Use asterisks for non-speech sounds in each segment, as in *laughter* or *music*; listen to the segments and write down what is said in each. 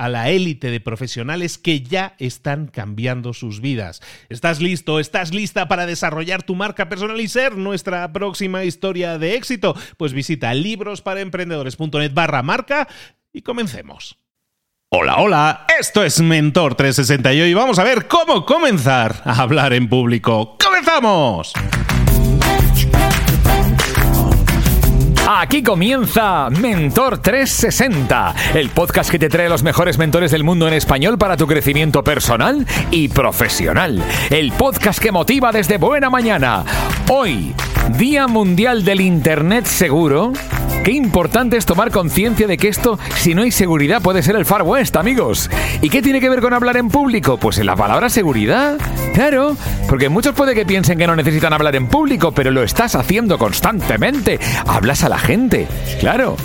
a la élite de profesionales que ya están cambiando sus vidas. ¿Estás listo? ¿Estás lista para desarrollar tu marca personal y ser nuestra próxima historia de éxito? Pues visita librosparaemprendedores.net barra marca y comencemos. Hola, hola, esto es Mentor 360 y vamos a ver cómo comenzar a hablar en público. ¡Comenzamos! Aquí comienza Mentor 360, el podcast que te trae los mejores mentores del mundo en español para tu crecimiento personal y profesional. El podcast que motiva desde buena mañana. Hoy, Día Mundial del Internet Seguro. Qué importante es tomar conciencia de que esto, si no hay seguridad, puede ser el Far West, amigos. ¿Y qué tiene que ver con hablar en público? Pues en la palabra seguridad. Claro, porque muchos puede que piensen que no necesitan hablar en público, pero lo estás haciendo constantemente. Hablas a la gente, claro.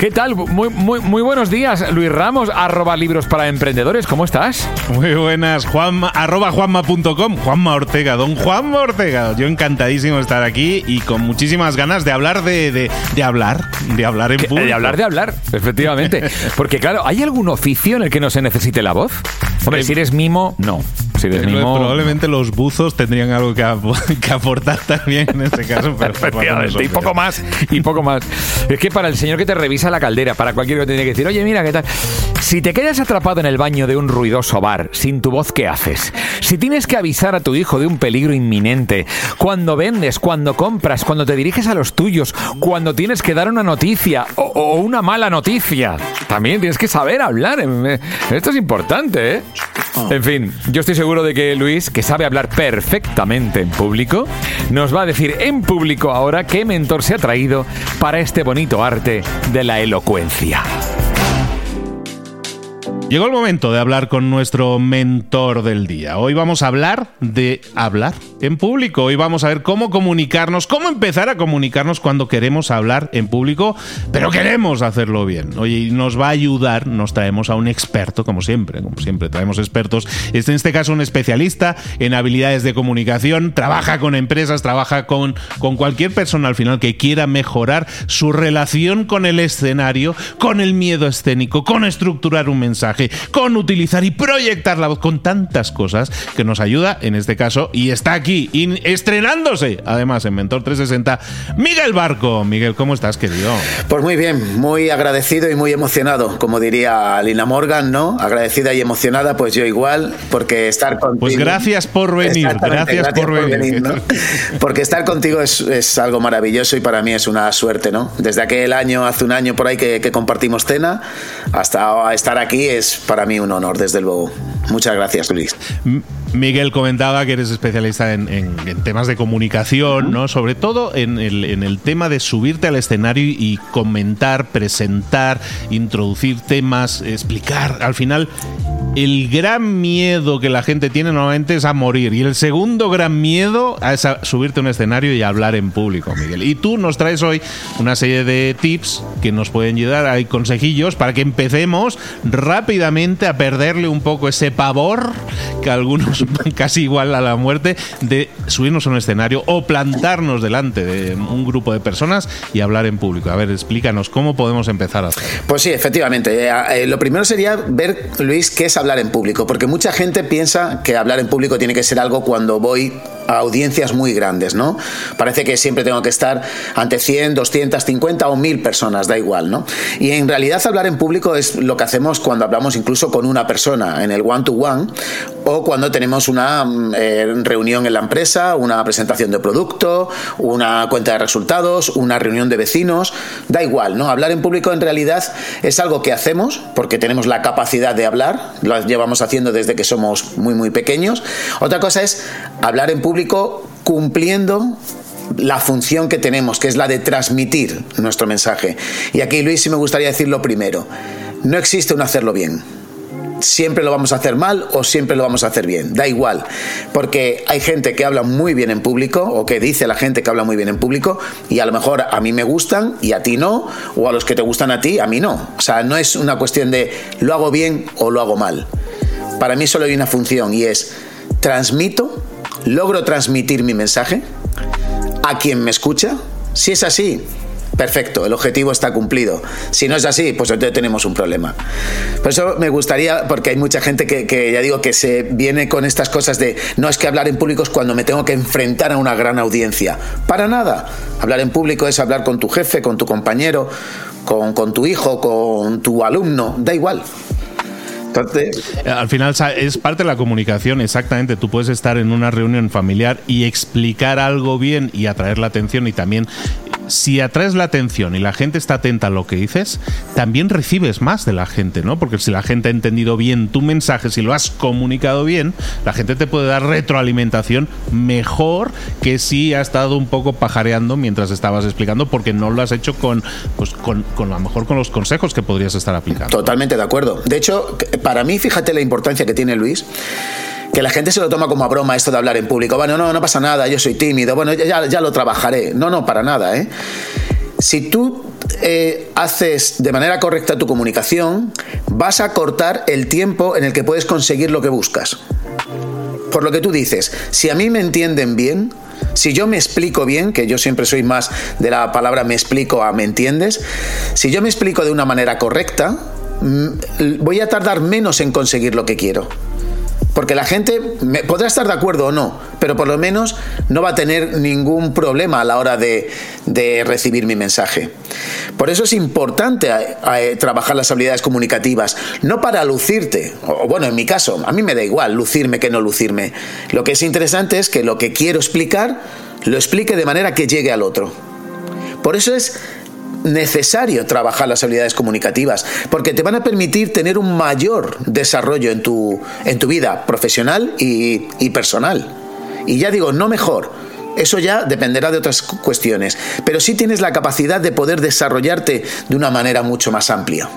¿Qué tal? Muy, muy, buenos días, Luis Ramos, arroba libros para emprendedores. ¿Cómo estás? Muy buenas, Juanma, arroba juanma.com, Juanma Ortega, don Juanma Ortega. Yo encantadísimo de estar aquí y con muchísimas ganas de hablar de, de, de hablar, de hablar en público. De hablar, de hablar, efectivamente. *laughs* Porque claro, ¿hay algún oficio en el que no se necesite la voz? Hombre, Eh, si eres mimo, no. Si eres mimo... Probablemente los buzos tendrían algo que, ap- *laughs* que aportar también en ese caso. Pero Efectivamente, y poco más, y poco más. Es que para el señor que te revisa la caldera, para cualquier que te tiene que decir, oye, mira, ¿qué tal? Si te quedas atrapado en el baño de un ruidoso bar, sin tu voz, ¿qué haces? Si tienes que avisar a tu hijo de un peligro inminente, cuando vendes, cuando compras, cuando te diriges a los tuyos, cuando tienes que dar una noticia o, una mala noticia, también tienes que saber hablar. Eh, Esto es importante, ¿eh? En fin, yo estoy seguro de que Luis, que sabe hablar perfectamente en público, nos va a decir en público ahora qué mentor se ha traído para este bonito arte de la elocuencia. Llegó el momento de hablar con nuestro mentor del día. Hoy vamos a hablar de hablar en público. Hoy vamos a ver cómo comunicarnos, cómo empezar a comunicarnos cuando queremos hablar en público, pero queremos hacerlo bien. Oye, y nos va a ayudar, nos traemos a un experto, como siempre, como siempre traemos expertos. Este, en este caso, un especialista en habilidades de comunicación, trabaja con empresas, trabaja con, con cualquier persona al final que quiera mejorar su relación con el escenario, con el miedo escénico, con estructurar un mensaje, con utilizar y proyectar la voz, con tantas cosas que nos ayuda en este caso y está aquí in- estrenándose además en Mentor 360 Miguel Barco. Miguel, ¿cómo estás, querido? Pues muy bien, muy agradecido y muy emocionado, como diría Lina Morgan, ¿no? Agradecida y emocionada, pues yo igual, porque estar contigo. Pues gracias por venir, Exactamente, gracias por venir. ¿no? Porque estar contigo es, es algo maravilloso y para mí es una suerte, ¿no? Desde aquel año, hace un año por ahí que, que compartimos cena, hasta estar aquí es para mí un honor, desde luego. Muchas gracias, Luis. Miguel comentaba que eres especialista en, en- en temas de comunicación, ¿no? Sobre todo en el, en el tema de subirte al escenario y comentar, presentar, introducir temas, explicar. Al final, el gran miedo que la gente tiene normalmente es a morir. Y el segundo gran miedo es a subirte a un escenario y hablar en público, Miguel. Y tú nos traes hoy una serie de tips que nos pueden ayudar, hay consejillos para que empecemos rápidamente a perderle un poco ese pavor que algunos *laughs* casi igual a la muerte de subirnos a un escenario o plantarnos delante de un grupo de personas y hablar en público. A ver, explícanos cómo podemos empezar a hacer. Pues sí, efectivamente. Eh, eh, lo primero sería ver, Luis, qué es hablar en público, porque mucha gente piensa que hablar en público tiene que ser algo cuando voy a audiencias muy grandes, ¿no? Parece que siempre tengo que estar ante 100, 250 o 1000 personas, da igual, ¿no? Y en realidad hablar en público es lo que hacemos cuando hablamos incluso con una persona en el one-to-one o cuando tenemos una mm, eh, reunión en la empresa, una presentación de producto, una cuenta de resultados, una reunión de vecinos, da igual, ¿no? Hablar en público en realidad es algo que hacemos porque tenemos la capacidad de hablar, lo llevamos haciendo desde que somos muy muy pequeños. Otra cosa es hablar en público cumpliendo la función que tenemos, que es la de transmitir nuestro mensaje. Y aquí, Luis, sí me gustaría decir lo primero. No existe un hacerlo bien siempre lo vamos a hacer mal o siempre lo vamos a hacer bien. Da igual, porque hay gente que habla muy bien en público o que dice la gente que habla muy bien en público y a lo mejor a mí me gustan y a ti no, o a los que te gustan a ti, a mí no. O sea, no es una cuestión de lo hago bien o lo hago mal. Para mí solo hay una función y es transmito, logro transmitir mi mensaje a quien me escucha. Si es así, perfecto, el objetivo está cumplido. Si no es así, pues entonces tenemos un problema. Por eso me gustaría, porque hay mucha gente que, ya digo que se viene con estas cosas de no es que hablar en público es cuando me tengo que enfrentar a una gran audiencia. Para nada. Hablar en público es hablar con tu jefe, con tu compañero, con, con tu hijo, con tu alumno, da igual. Al final es parte de la comunicación, exactamente. Tú puedes estar en una reunión familiar y explicar algo bien y atraer la atención y también si atraes la atención y la gente está atenta a lo que dices, también recibes más de la gente, ¿no? Porque si la gente ha entendido bien tu mensaje, si lo has comunicado bien, la gente te puede dar retroalimentación mejor que si ha estado un poco pajareando mientras estabas explicando, porque no lo has hecho con, pues, con, con a lo mejor con los consejos que podrías estar aplicando. Totalmente de acuerdo. De hecho, para mí, fíjate la importancia que tiene Luis que la gente se lo toma como a broma esto de hablar en público. Bueno, no, no pasa nada, yo soy tímido, bueno, ya, ya lo trabajaré. No, no, para nada, ¿eh? Si tú eh, haces de manera correcta tu comunicación, vas a cortar el tiempo en el que puedes conseguir lo que buscas. Por lo que tú dices, si a mí me entienden bien, si yo me explico bien, que yo siempre soy más de la palabra me explico a me entiendes, si yo me explico de una manera correcta, mm, voy a tardar menos en conseguir lo que quiero. Porque la gente podrá estar de acuerdo o no, pero por lo menos no va a tener ningún problema a la hora de, recibir mi mensaje. Por eso es importante eh, eh, trabajar las habilidades comunicativas, no para lucirte, o bueno, en mi caso, a mí me da igual lucirme que no lucirme. Lo que es interesante es que lo que quiero explicar, lo explique de manera que llegue al otro. Por eso es necesario trabajar las habilidades comunicativas, porque te van a permitir tener un mayor desarrollo en tu, en tu vida profesional y, y personal. Y ya digo, no mejor, eso ya dependerá de otras cuestiones, pero sí tienes la capacidad de poder desarrollarte de una manera mucho más amplia.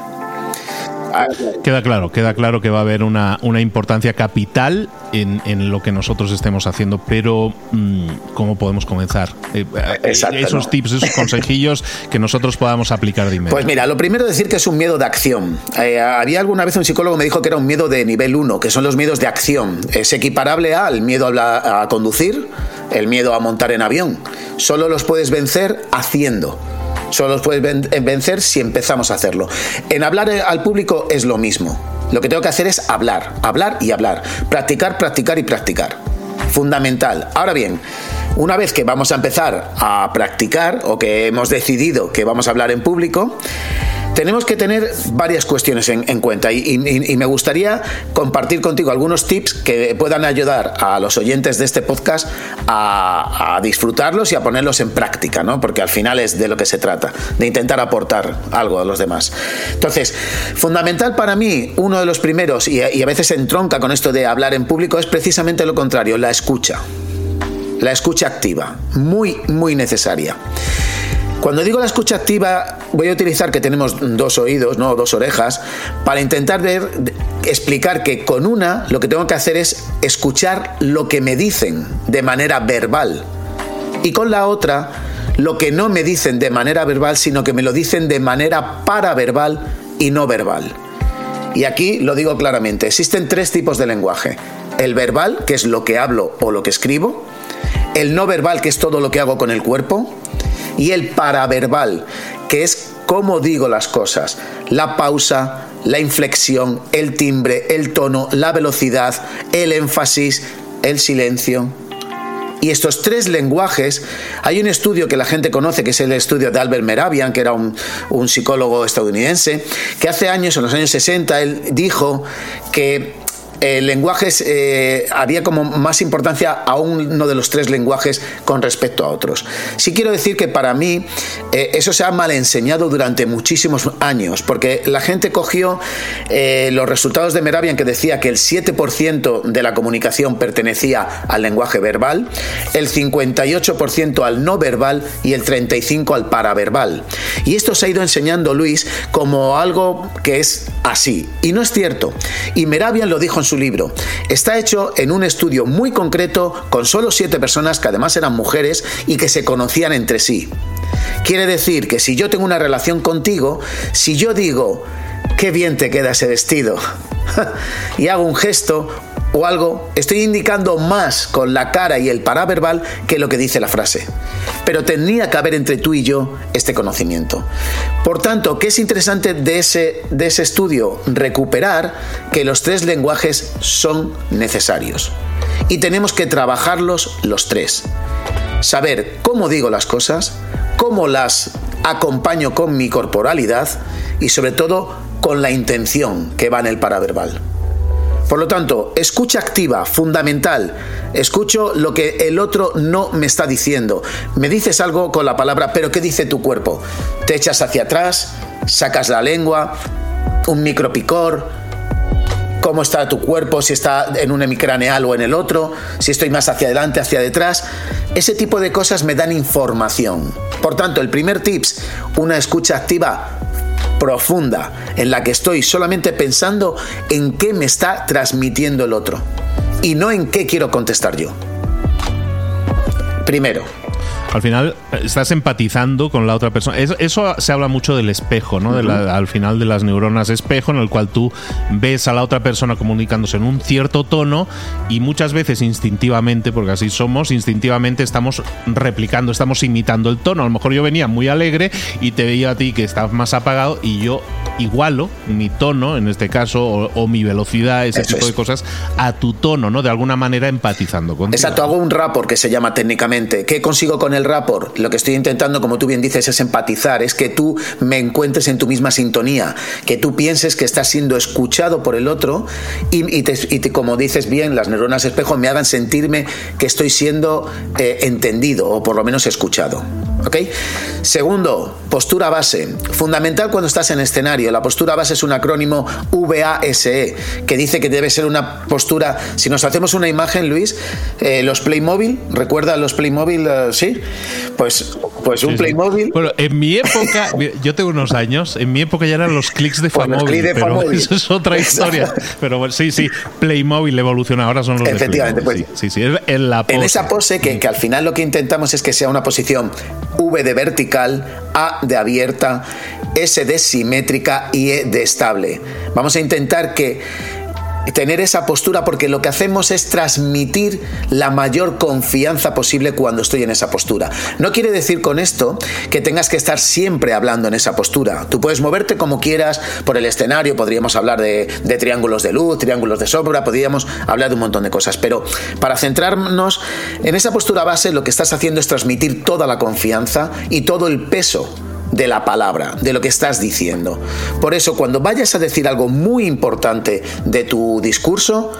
Queda claro, queda claro que va a haber una, importancia capital en, lo que nosotros estemos haciendo, pero mm, ¿cómo podemos comenzar? Eh, eh, esos tips, esos consejillos que nosotros podamos aplicar de inmediato. Pues mira, lo primero decir que es un miedo de acción. Eh, había alguna vez un psicólogo que me dijo que era un miedo de nivel 1, que son los miedos de acción. Es equiparable al miedo a conducir, el miedo a montar en avión. Solo los puedes vencer haciendo. Solo los puedes vencer si empezamos a hacerlo. En hablar al público es lo mismo. Lo que tengo que hacer es hablar, hablar y hablar. Practicar, practicar y practicar. Fundamental. Ahora bien, una vez que vamos a empezar a practicar o que hemos decidido que vamos a hablar en público, tenemos que tener varias cuestiones en, cuenta y, me gustaría compartir contigo algunos tips que puedan ayudar a los oyentes de este podcast a, disfrutarlos y a ponerlos en práctica, ¿no? Porque al final es de lo que se trata, de intentar aportar algo a los demás. Entonces, fundamental para mí, uno de los primeros, y, a veces se entronca con esto de hablar en público, es precisamente lo contrario, la escucha. La escucha activa, muy, muy necesaria. Cuando digo la escucha activa, voy a utilizar que tenemos dos oídos, ¿no? dos orejas, para intentar ver explicar que con una lo que tengo que hacer es escuchar lo que me dicen de manera verbal. Y con la otra, lo que no me dicen de manera verbal, sino que me lo dicen de manera paraverbal y no verbal. Y aquí lo digo claramente, existen tres tipos de lenguaje. El verbal, que es lo que hablo o lo que escribo. El no verbal, que es todo lo que hago con el cuerpo. Y el paraverbal, que es cómo digo las cosas. La pausa, la inflexión, el timbre, el tono, la velocidad, el énfasis, el silencio. Y estos tres lenguajes, hay un estudio que la gente conoce, que es el estudio de Albert Meravian, que era un, un psicólogo estadounidense, que hace años, en los años 60, él dijo que el lenguajes eh, había como más importancia a uno de los tres lenguajes con respecto a otros. Sí quiero decir que para mí eh, eso se ha mal enseñado durante muchísimos años, porque la gente cogió eh, los resultados de Meravian que decía que el 7% de la comunicación pertenecía al lenguaje verbal, el 58% al no verbal y el 35% al paraverbal. Y esto se ha ido enseñando Luis como algo que es así. Y no es cierto. Y Meravian lo dijo en su libro. Está hecho en un estudio muy concreto con solo siete personas que además eran mujeres y que se conocían entre sí. Quiere decir que si yo tengo una relación contigo, si yo digo, qué bien te queda ese vestido, *laughs* y hago un gesto o algo, estoy indicando más con la cara y el paraverbal que lo que dice la frase. Pero tendría que haber entre tú y yo este conocimiento. Por tanto, ¿qué es interesante de ese, de ese estudio? Recuperar que los tres lenguajes son necesarios. Y tenemos que trabajarlos los tres. Saber cómo digo las cosas, cómo las acompaño con mi corporalidad y sobre todo con la intención que va en el paraverbal. Por lo tanto, escucha activa, fundamental. Escucho lo que el otro no me está diciendo. Me dices algo con la palabra, pero ¿qué dice tu cuerpo? Te echas hacia atrás, sacas la lengua, un micropicor, cómo está tu cuerpo, si está en un hemicraneal o en el otro, si estoy más hacia adelante, hacia detrás. Ese tipo de cosas me dan información. Por tanto, el primer tips, una escucha activa profunda en la que estoy solamente pensando en qué me está transmitiendo el otro y no en qué quiero contestar yo. Primero, al final eh, estás empatizando con la otra persona. Eso, se habla mucho del espejo, ¿no? al final de las neuronas espejo, en el cual tú ves a la otra persona comunicándose en un cierto tono y muchas veces instintivamente, porque así somos, instintivamente estamos replicando, estamos imitando el tono. A lo mejor yo venía muy alegre y te veía a ti que estás más apagado y yo igualo mi tono, en este caso, o, mi velocidad, ese tipo de cosas, a tu tono, ¿no? De alguna manera empatizando contigo. Exacto, hago un rapport que se llama técnicamente. ¿Qué consigo con el rapport? Lo que estoy intentando, como tú bien dices, es empatizar, es que tú me encuentres en tu misma sintonía, que tú pienses que estás siendo escuchado por el otro y, te, como dices bien, las neuronas espejo me hagan sentirme que estoy siendo eh, entendido o por lo menos escuchado. ¿Ok? Segundo, postura base. Fundamental cuando estás en escenario. La postura base es un acrónimo VASE, que dice que debe ser una postura. Si nos hacemos una imagen, Luis, eh, los Playmobil, ¿recuerda los Playmobil? Eh, sí. Pues, pues un Playmobil. Bueno, en mi época, *laughs* yo tengo unos años, en mi época ya eran los clics de Famobil. pero eso es otra historia. Pero bueno, sí, sí, Playmobil evoluciona, ahora son los Efectivamente, pues. Sí, sí, en la En esa pose, que, que al final lo que intentamos es que sea una posición V de vertical, A de abierta, S de simétrica y E de estable. Vamos a intentar que tener esa postura porque lo que hacemos es transmitir la mayor confianza posible cuando estoy en esa postura. No quiere decir con esto que tengas que estar siempre hablando en esa postura. Tú puedes moverte como quieras por el escenario, podríamos hablar de, triángulos de luz, triángulos de sombra, podríamos hablar de un montón de cosas, pero para centrarnos en esa postura base lo que estás haciendo es transmitir toda la confianza y todo el peso de la palabra, de lo que estás diciendo. Por eso, cuando vayas a decir algo muy importante de tu discurso,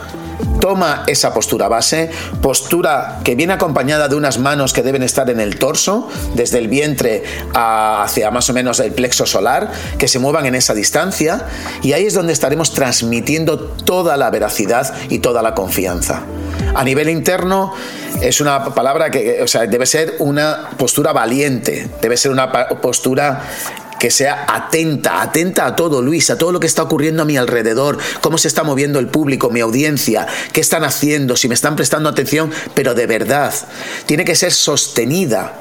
Toma esa postura base, postura que viene acompañada de unas manos que deben estar en el torso, desde el vientre hacia más o menos el plexo solar, que se muevan en esa distancia, y ahí es donde estaremos transmitiendo toda la veracidad y toda la confianza. A nivel interno, es una palabra que, o sea, debe ser una postura valiente, debe ser una postura que sea atenta, atenta a todo, Luis, a todo lo que está ocurriendo a mi alrededor, cómo se está moviendo el público, mi audiencia, qué están haciendo, si me están prestando atención, pero de verdad, tiene que ser sostenida.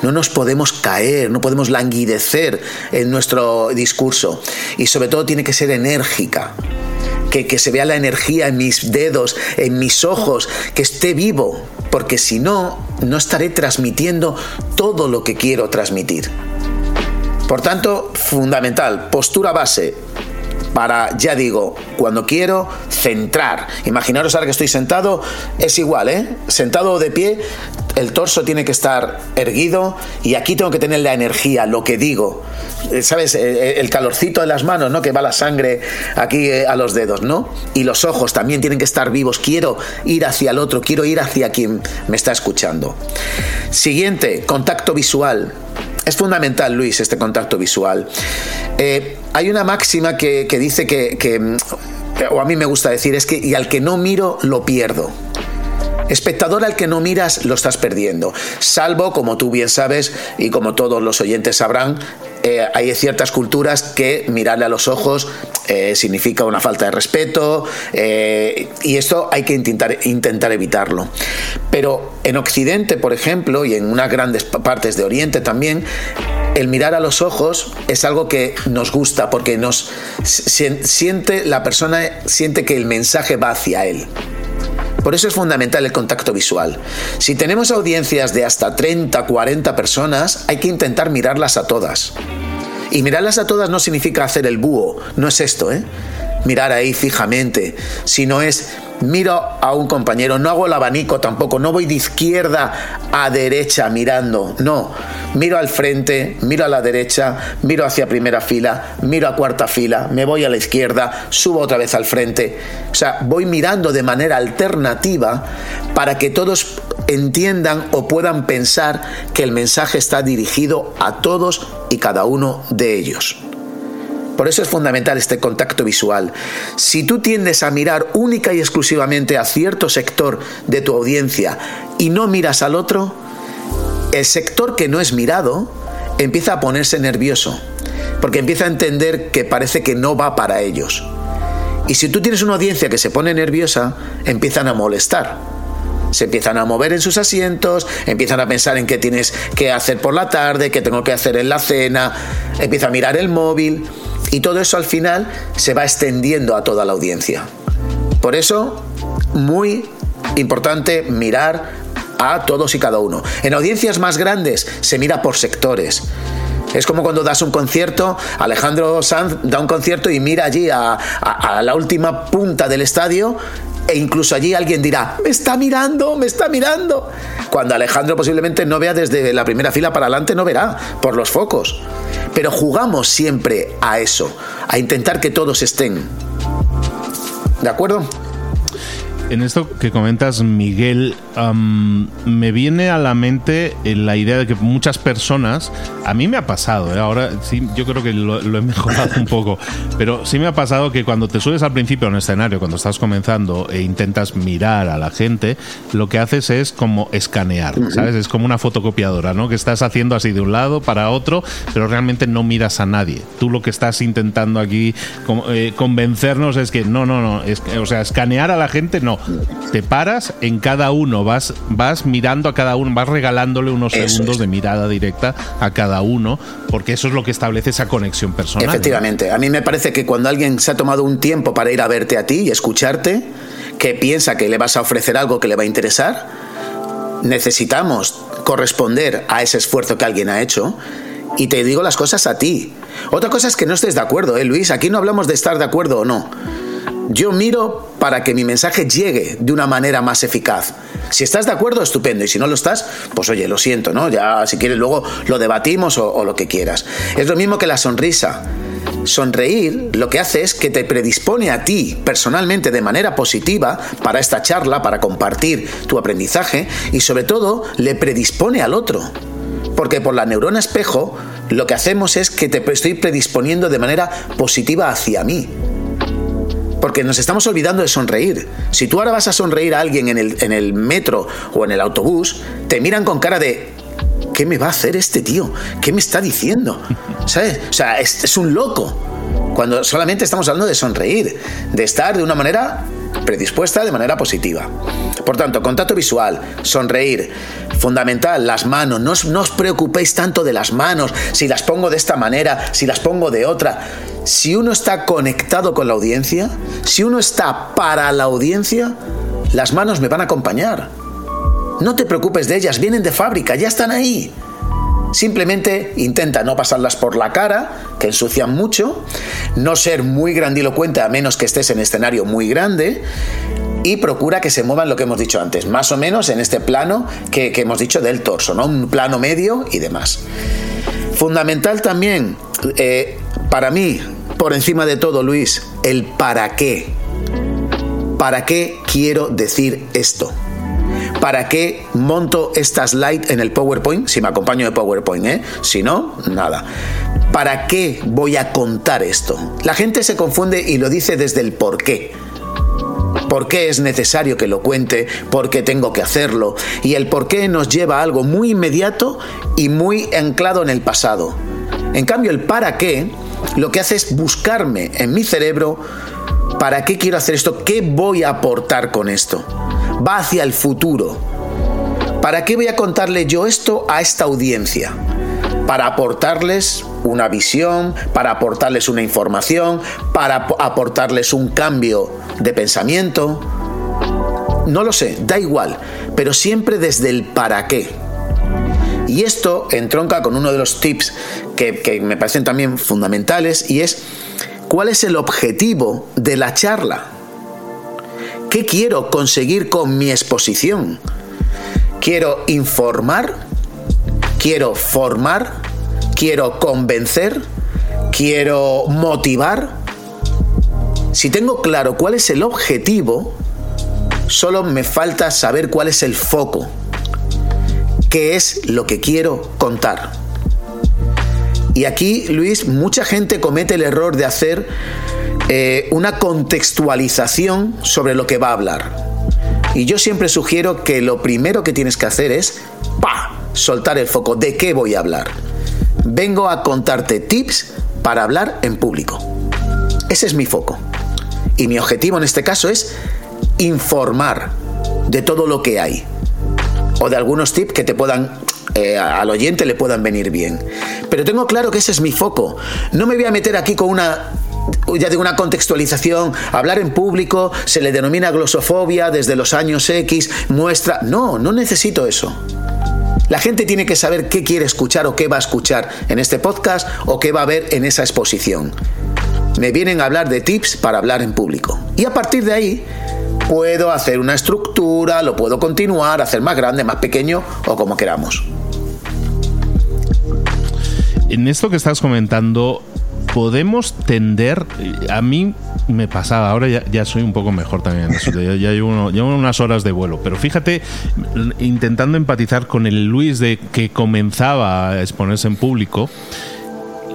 No nos podemos caer, no podemos languidecer en nuestro discurso y sobre todo tiene que ser enérgica. Que, se vea la energía en mis dedos, en mis ojos, que esté vivo, porque si no, no estaré transmitiendo todo lo que quiero transmitir. Por tanto, fundamental, postura base, para, ya digo, cuando quiero centrar. Imaginaros ahora que estoy sentado, es igual, ¿eh? Sentado o de pie, el torso tiene que estar erguido y aquí tengo que tener la energía, lo que digo. Eh, ¿Sabes? Eh, el calorcito de las manos, ¿no? Que va la sangre aquí eh, a los dedos, ¿no? Y los ojos también tienen que estar vivos. Quiero ir hacia el otro, quiero ir hacia quien me está escuchando. Siguiente, contacto visual. Es fundamental, Luis, este contacto visual. Eh, hay una máxima que, dice que, o a mí me gusta decir, es que y al que no miro, lo pierdo. Espectador al que no miras lo estás perdiendo, salvo, como tú bien sabes y como todos los oyentes sabrán, eh, hay ciertas culturas que mirarle a los ojos eh, significa una falta de respeto eh, y esto hay que intentar, intentar evitarlo. Pero en Occidente, por ejemplo, y en unas grandes partes de Oriente también, el mirar a los ojos es algo que nos gusta porque nos siente la persona siente que el mensaje va hacia él. Por eso es fundamental el contacto visual. Si tenemos audiencias de hasta 30, 40 personas, hay que intentar mirarlas a todas. Y mirarlas a todas no significa hacer el búho, no es esto, ¿eh? Mirar ahí fijamente, sino es miro a un compañero, no hago el abanico tampoco, no voy de izquierda a derecha mirando, no, miro al frente, miro a la derecha, miro hacia primera fila, miro a cuarta fila, me voy a la izquierda, subo otra vez al frente, o sea, voy mirando de manera alternativa para que todos entiendan o puedan pensar que el mensaje está dirigido a todos y cada uno de ellos. Por eso es fundamental este contacto visual. Si tú tiendes a mirar única y exclusivamente a cierto sector de tu audiencia y no miras al otro, el sector que no es mirado empieza a ponerse nervioso, porque empieza a entender que parece que no va para ellos. Y si tú tienes una audiencia que se pone nerviosa, empiezan a molestar. Se empiezan a mover en sus asientos, empiezan a pensar en qué tienes que hacer por la tarde, qué tengo que hacer en la cena, empieza a mirar el móvil. Y todo eso al final se va extendiendo a toda la audiencia. Por eso, muy importante mirar a todos y cada uno. En audiencias más grandes se mira por sectores. Es como cuando das un concierto, Alejandro Sanz da un concierto y mira allí a, la última punta del estadio e incluso allí alguien dirá, me está mirando, me está mirando. Cuando Alejandro posiblemente no vea desde la primera fila para adelante, no verá por los focos. Pero jugamos siempre a eso, a intentar que todos estén. ¿De acuerdo? En esto que comentas, Miguel, me viene a la mente la idea de que muchas personas, a mí me ha pasado, ¿eh? ahora sí, yo creo que lo, he *laughs* mejorado un poco, pero sí me ha pasado que cuando te subes al principio a un escenario, cuando estás comenzando e intentas mirar a la gente, lo que haces es como escanear, ¿sabes? Es como una fotocopiadora, ¿no? Que estás haciendo así de un lado para otro, pero realmente no miras a nadie. Tú lo que estás intentando aquí eh, convencernos es que no, no, no, es, o sea, escanear a la gente no te paras en cada uno, vas, vas mirando a cada uno, vas regalándole unos segundos de mirada directa a cada uno, porque eso es lo que establece esa conexión personal. Efectivamente, a mí me parece que cuando alguien se ha tomado un tiempo para ir a verte a ti y escucharte, que piensa que le vas a ofrecer algo que le va a interesar, necesitamos corresponder a ese esfuerzo que alguien ha hecho y te digo las cosas a ti. Otra cosa es que no estés de acuerdo, ¿eh, Luis? Aquí no hablamos de estar de acuerdo o no. Yo miro para que mi mensaje llegue de una manera más eficaz. Si estás de acuerdo, estupendo. Y si no lo estás, pues oye, lo siento, ¿no? Ya si quieres luego lo debatimos o, lo que quieras. Es lo mismo que la sonrisa. Sonreír lo que hace es que te predispone a ti personalmente de manera positiva para esta charla, para compartir tu aprendizaje y sobre todo le predispone al otro. Porque por la neurona espejo lo que hacemos es que te estoy predisponiendo de manera positiva hacia mí porque nos estamos olvidando de sonreír. Si tú ahora vas a sonreír a alguien en el, en el metro o en el autobús, te miran con cara de ¿qué me va a hacer este tío? ¿Qué me está diciendo? *laughs* ¿Sabes? O sea, es, es un loco. Cuando solamente estamos hablando de sonreír, de estar de una manera predispuesta de manera positiva. Por tanto, contacto visual, sonreír, fundamental, las manos, no os, no os, preocupéis tanto de las manos, si las pongo de esta manera, si las pongo de otra. Si uno está conectado con la audiencia, si uno está para la audiencia, las manos me van a acompañar. No te preocupes de ellas, vienen de fábrica, ya están ahí. Simplemente intenta no pasarlas por la cara, que ensucian mucho, no ser muy grandilocuente a menos que estés en escenario muy grande y procura que se muevan lo que hemos dicho antes, más o menos en este plano que, hemos dicho del torso, ¿no? Un plano medio y demás. Fundamental también, eh, para mí, por encima de todo, Luis, el para qué. ¿Para qué quiero decir esto? ¿Para qué monto esta slide en el PowerPoint? Si me acompaño de PowerPoint, ¿eh? Si no, nada. ¿Para qué voy a contar esto? La gente se confunde y lo dice desde el por qué. ¿Por qué es necesario que lo cuente? ¿Por qué tengo que hacerlo? Y el por qué nos lleva a algo muy inmediato y muy anclado en el pasado. En cambio, el para qué lo que hace es buscarme en mi cerebro ¿Para qué quiero hacer esto? ¿Qué voy a aportar con esto? Va hacia el futuro. ¿Para qué voy a contarle yo esto a esta audiencia? Para aportarles una visión, para aportarles una información, para aportarles un cambio de pensamiento. No lo sé, da igual, pero siempre desde el para qué. Y esto entronca con uno de los tips que, me parecen también fundamentales y es ¿Cuál es el objetivo de la charla? ¿Qué quiero conseguir con mi exposición? ¿Quiero informar? ¿Quiero formar? ¿Quiero convencer? ¿Quiero motivar? Si tengo claro cuál es el objetivo, solo me falta saber cuál es el foco. ¿Qué es lo que quiero contar? Y aquí, Luis, mucha gente comete el error de hacer eh, una contextualización sobre lo que va a hablar. Y yo siempre sugiero que lo primero que tienes que hacer es, ¡pa!, soltar el foco. ¿De qué voy a hablar? Vengo a contarte tips para hablar en público. Ese es mi foco. Y mi objetivo en este caso es informar de todo lo que hay. O de algunos tips que te puedan eh, al oyente le puedan venir bien. Pero tengo claro que ese es mi foco. No me voy a meter aquí con una ya una contextualización, hablar en público, se le denomina glosofobia desde los años X, muestra... No, no necesito eso. La gente tiene que saber qué quiere escuchar o qué va a escuchar en este podcast o qué va a ver en esa exposición. Me vienen a hablar de tips para hablar en público. Y a partir de ahí puedo hacer una estructura, lo puedo continuar, hacer más grande, más pequeño o como queramos. En esto que estás comentando, podemos tender, a mí me pasaba, ahora ya, soy un poco mejor también ya, llevo, unas horas de vuelo, pero fíjate, intentando empatizar con el Luis de que comenzaba a exponerse en público,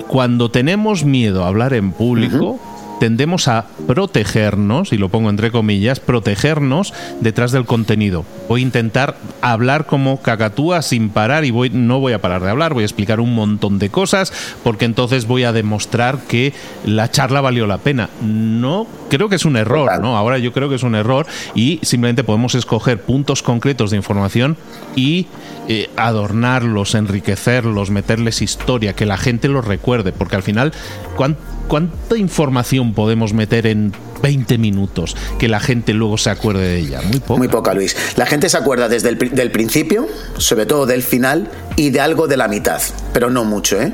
cuando tenemos miedo a hablar en público, tendemos a protegernos, y lo pongo entre comillas, protegernos detrás del contenido. Voy a intentar hablar como cacatúa sin parar y voy, no voy a parar de hablar, voy a explicar un montón de cosas porque entonces voy a demostrar que la charla valió la pena. No, creo que es un error, ¿no? Ahora yo creo que es un error y simplemente podemos escoger puntos concretos de información y eh, adornarlos, enriquecerlos, meterles historia, que la gente los recuerde, porque al final, ¿cuánto ¿cuánta información podemos meter en 20 minutos que la gente luego se acuerde de ella? Muy poca. Muy poca, Luis. La gente se acuerda desde el del principio, sobre todo del final, y de algo de la mitad, pero no mucho, ¿eh?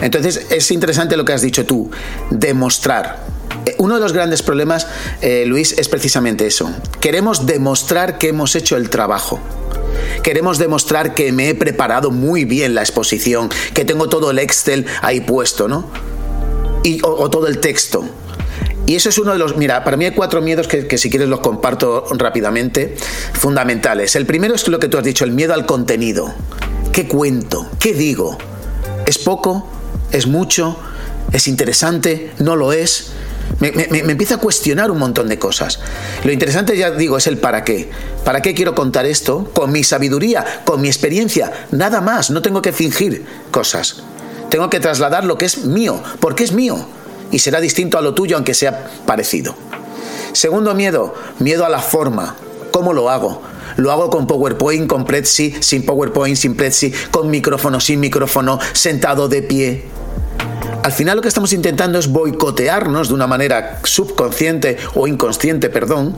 Entonces es interesante lo que has dicho tú, demostrar. Eh, uno de los grandes problemas, eh, Luis, es precisamente eso. Queremos demostrar que hemos hecho el trabajo. Queremos demostrar que me he preparado muy bien la exposición, que tengo todo el Excel ahí puesto, ¿no? Y, o, todo el texto. Y eso es uno de los, mira, para mí hay cuatro miedos que, que, si quieres los comparto rápidamente, fundamentales. El primero es lo que tú has dicho, el miedo al contenido. ¿Qué cuento? ¿Qué digo? ¿Es poco? ¿Es mucho? ¿Es interesante? ¿No lo es? Me, me, me, empieza a cuestionar un montón de cosas. Lo interesante, ya digo, es el para qué. ¿Para qué quiero contar esto? Con mi sabiduría, con mi experiencia, nada más. No tengo que fingir cosas. Tengo que trasladar lo que es mío, porque es mío. Y será distinto a lo tuyo, aunque sea parecido. Segundo miedo, miedo a la forma. ¿Cómo lo hago? Lo hago con PowerPoint, con Prezi, sin PowerPoint, sin Prezi, con micrófono, sin micrófono, sentado de pie. Al final lo que estamos intentando es boicotearnos de una manera subconsciente o inconsciente, perdón.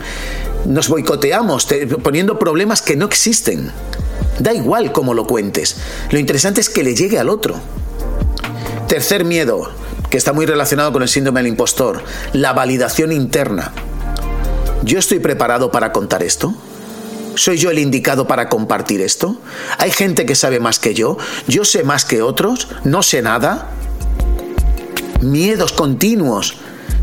Nos boicoteamos poniendo problemas que no existen. Da igual cómo lo cuentes. Lo interesante es que le llegue al otro. Tercer miedo, que está muy relacionado con el síndrome del impostor, la validación interna. ¿Yo estoy preparado para contar esto? ¿Soy yo el indicado para compartir esto? ¿Hay gente que sabe más que yo? ¿Yo sé más que otros? ¿No sé nada? Miedos continuos.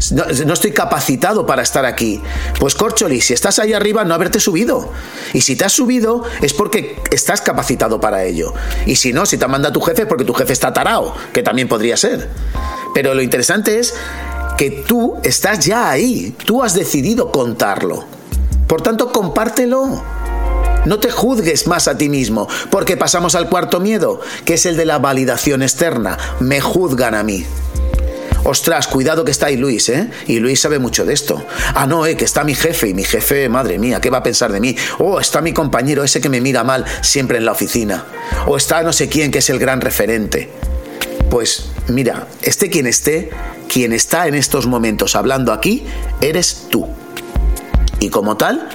No, estoy capacitado para estar aquí. Pues Corcholi, si estás ahí arriba, no haberte subido. Y si te has subido, es porque estás capacitado para ello. Y si no, si te manda tu jefe, es porque tu jefe está tarao, que también podría ser. Pero lo interesante es que tú estás ya ahí. Tú has decidido contarlo. Por tanto, compártelo. No te juzgues más a ti mismo, porque pasamos al cuarto miedo, que es el de la validación externa. Me juzgan a mí. Ostras, cuidado que está ahí Luis, ¿eh? Y Luis sabe mucho de esto. Ah, no, eh, que está mi jefe y mi jefe, madre mía, ¿qué va a pensar de mí? Oh, está mi compañero ese que me mira mal siempre en la oficina. O está no sé quién que es el gran referente. Pues mira, esté quien esté, quien está en estos momentos hablando aquí, eres tú. Y como tal,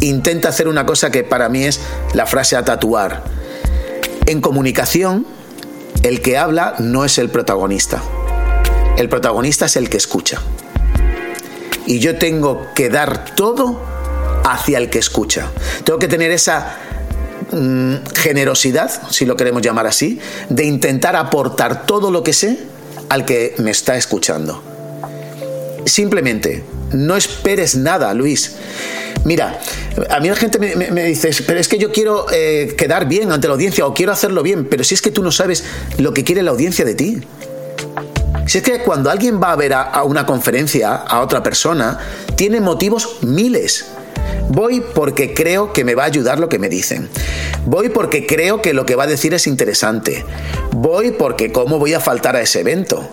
intenta hacer una cosa que para mí es la frase a tatuar. En comunicación, el que habla no es el protagonista. El protagonista es el que escucha. Y yo tengo que dar todo hacia el que escucha. Tengo que tener esa mm, generosidad, si lo queremos llamar así, de intentar aportar todo lo que sé al que me está escuchando. Simplemente, no esperes nada, Luis. Mira, a mí la gente me, dice, pero es que yo quiero eh, quedar bien ante la audiencia o quiero hacerlo bien, pero si es que tú no sabes lo que quiere la audiencia de ti. Si es que cuando alguien va a ver a, una conferencia a otra persona, tiene motivos miles. Voy porque creo que me va a ayudar lo que me dicen. Voy porque creo que lo que va a decir es interesante. Voy porque cómo voy a faltar a ese evento.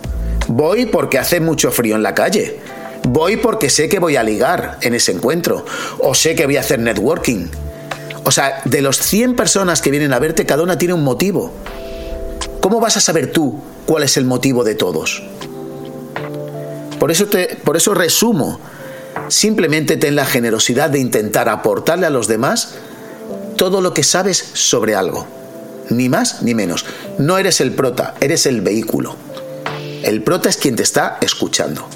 Voy porque hace mucho frío en la calle. Voy porque sé que voy a ligar en ese encuentro o sé que voy a hacer networking. O sea, de los 100 personas que vienen a verte, cada una tiene un motivo. ¿Cómo vas a saber tú cuál es el motivo de todos? Por eso, te, por eso resumo, simplemente ten la generosidad de intentar aportarle a los demás todo lo que sabes sobre algo. Ni más ni menos. No eres el prota, eres el vehículo. El prota es quien te está escuchando.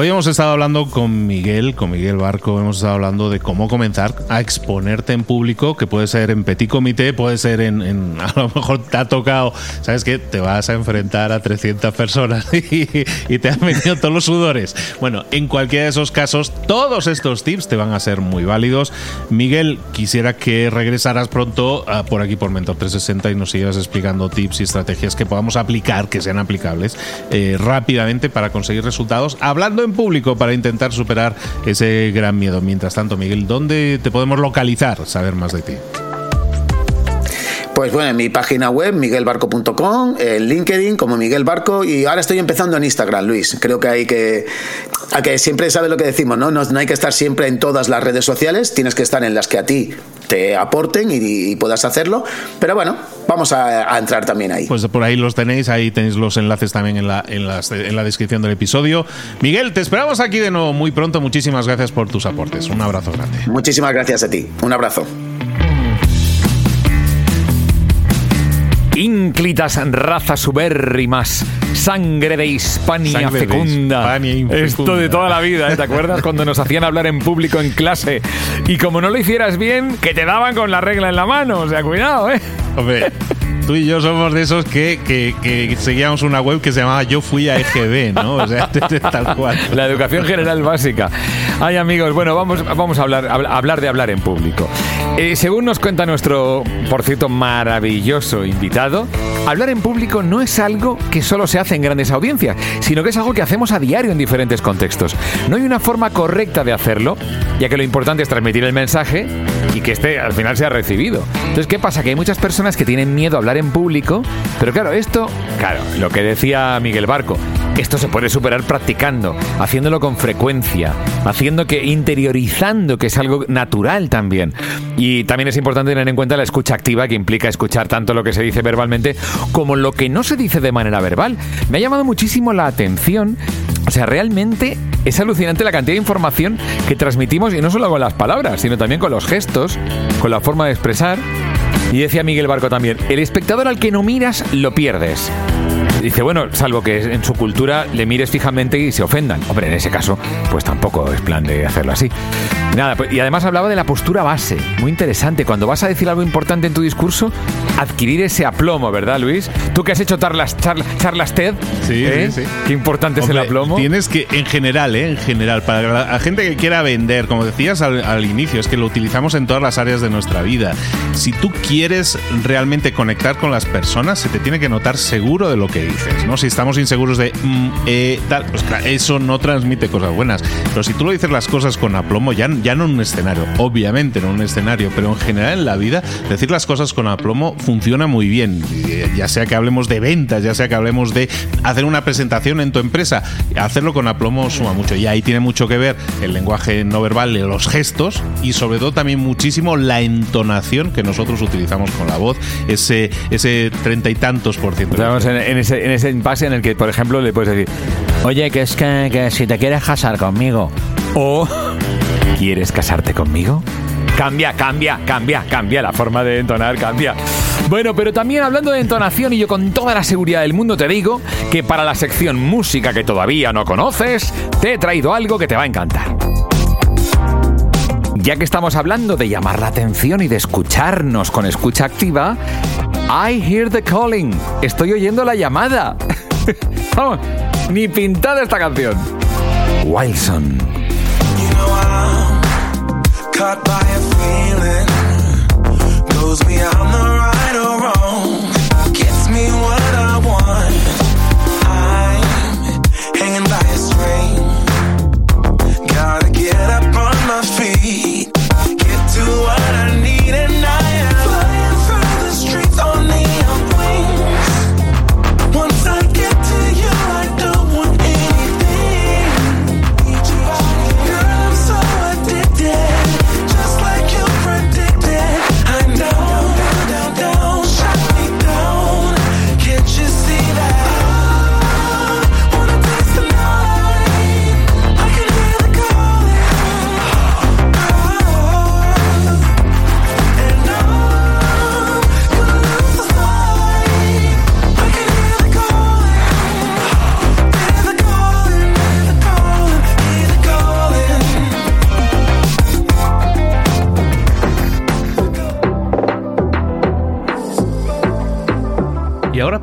Hoy hemos estado hablando con Miguel, con Miguel Barco, hemos estado hablando de cómo comenzar a exponerte en público, que puede ser en petit comité, puede ser en, *laughs* a lo mejor te ha tocado, ¿sabes qué? Te vas a enfrentar a 300 personas *laughs* y, te han venido todos los sudores. Bueno, en cualquiera de esos casos, todos estos tips te van a ser muy válidos. Miguel, quisiera que regresaras pronto ah, por aquí por Mentor 360 y nos sigas explicando tips y estrategias que podamos aplicar, que sean aplicables eh, rápidamente para conseguir resultados. Hablando público para intentar superar ese gran miedo. Mientras tanto, Miguel, ¿dónde te podemos localizar, saber más de ti? Pues bueno, en mi página web, miguelbarco.com, en LinkedIn como Miguel Barco y ahora estoy empezando en Instagram, Luis. Creo que hay que, a que siempre sabes lo que decimos, ¿no? ¿no? hay que estar siempre en todas las redes sociales, tienes que estar en las que a ti te aporten y, puedas hacerlo. Pero bueno, vamos a, entrar también ahí. Pues por ahí los tenéis, ahí tenéis los enlaces también en la, en, en la descripción del episodio. Miguel, te esperamos aquí de nuevo muy pronto. Muchísimas gracias por tus aportes. Un abrazo grande. Muchísimas gracias a ti. Un abrazo. Ínclitas razas ubérrimas, sangre de Hispania fecunda. Esto de toda la vida, ¿eh? ¿te acuerdas cuando nos hacían hablar en público en clase? Y como no lo hicieras bien, que te daban con la regla en la mano, o sea, cuidado, ¿eh? Hombre. Tú y yo somos de esos que, que, seguíamos una web que se llamaba Yo fui a EGB, ¿no? O sea, *laughs* tal cual. La educación general básica. Ay, amigos, bueno, vamos, vamos a hablar, hablar de hablar en público. Eh, según nos cuenta nuestro, por cierto, maravilloso invitado, hablar en público no es algo que solo se hace en grandes audiencias, sino que es algo que hacemos a diario en diferentes contextos. No hay una forma correcta de hacerlo, ya que lo importante es transmitir el mensaje y que este al final sea recibido. Entonces, ¿qué pasa? Que hay muchas personas que tienen miedo a hablar en público, pero claro, esto, claro, lo que decía Miguel Barco, esto se puede superar practicando, haciéndolo con frecuencia, haciendo que interiorizando que es algo natural también. Y también es importante tener en cuenta la escucha activa que implica escuchar tanto lo que se dice verbalmente como lo que no se dice de manera verbal. Me ha llamado muchísimo la atención, o sea, realmente es alucinante la cantidad de información que transmitimos y no solo con las palabras, sino también con los gestos, con la forma de expresar. Y decía Miguel Barco también, el espectador al que no miras lo pierdes. Dice, bueno, salvo que en su cultura le mires fijamente y se ofendan. Hombre, en ese caso, pues tampoco es plan de hacerlo así. Nada, pues, y además hablaba de la postura base. Muy interesante. Cuando vas a decir algo importante en tu discurso, adquirir ese aplomo, ¿verdad, Luis? Tú que has hecho charlas, charlas, TED. Sí, ¿eh? sí, sí. Qué importante es el aplomo. Tienes que, en general, ¿eh? En general, para la gente que quiera vender, como decías al, al inicio, es que lo utilizamos en todas las áreas de nuestra vida. Si tú quieres realmente conectar con las personas, se te tiene que notar seguro de lo que dices, ¿no? Si estamos inseguros de mm, eh, tal, pues claro, eso no transmite cosas buenas. Pero si tú lo dices las cosas con aplomo, ya, ya no en un escenario, obviamente no en un escenario, pero en general en la vida, decir las cosas con aplomo funciona muy bien. Ya sea que hablemos de ventas, ya sea que hablemos de hacer una presentación en tu empresa, hacerlo con aplomo suma mucho. Y ahí tiene mucho que ver el lenguaje no verbal, los gestos y sobre todo también muchísimo la entonación que nosotros utilizamos con la voz, ese ese treinta y tantos por ciento. Estamos en, en, ese, en ese impasse en el que, por ejemplo, le puedes decir, oye, que es que, que si te quieres casar conmigo, o ¿quieres casarte conmigo? Cambia, cambia, cambia, cambia, la forma de entonar cambia. Bueno, pero también hablando de entonación y yo con toda la seguridad del mundo te digo que para la sección música que todavía no conoces, te he traído algo que te va a encantar. Ya que estamos hablando de llamar la atención y de escucharnos con escucha activa, I hear the calling. Estoy oyendo la llamada. *laughs* Vamos, ni pintada esta canción. Wilson.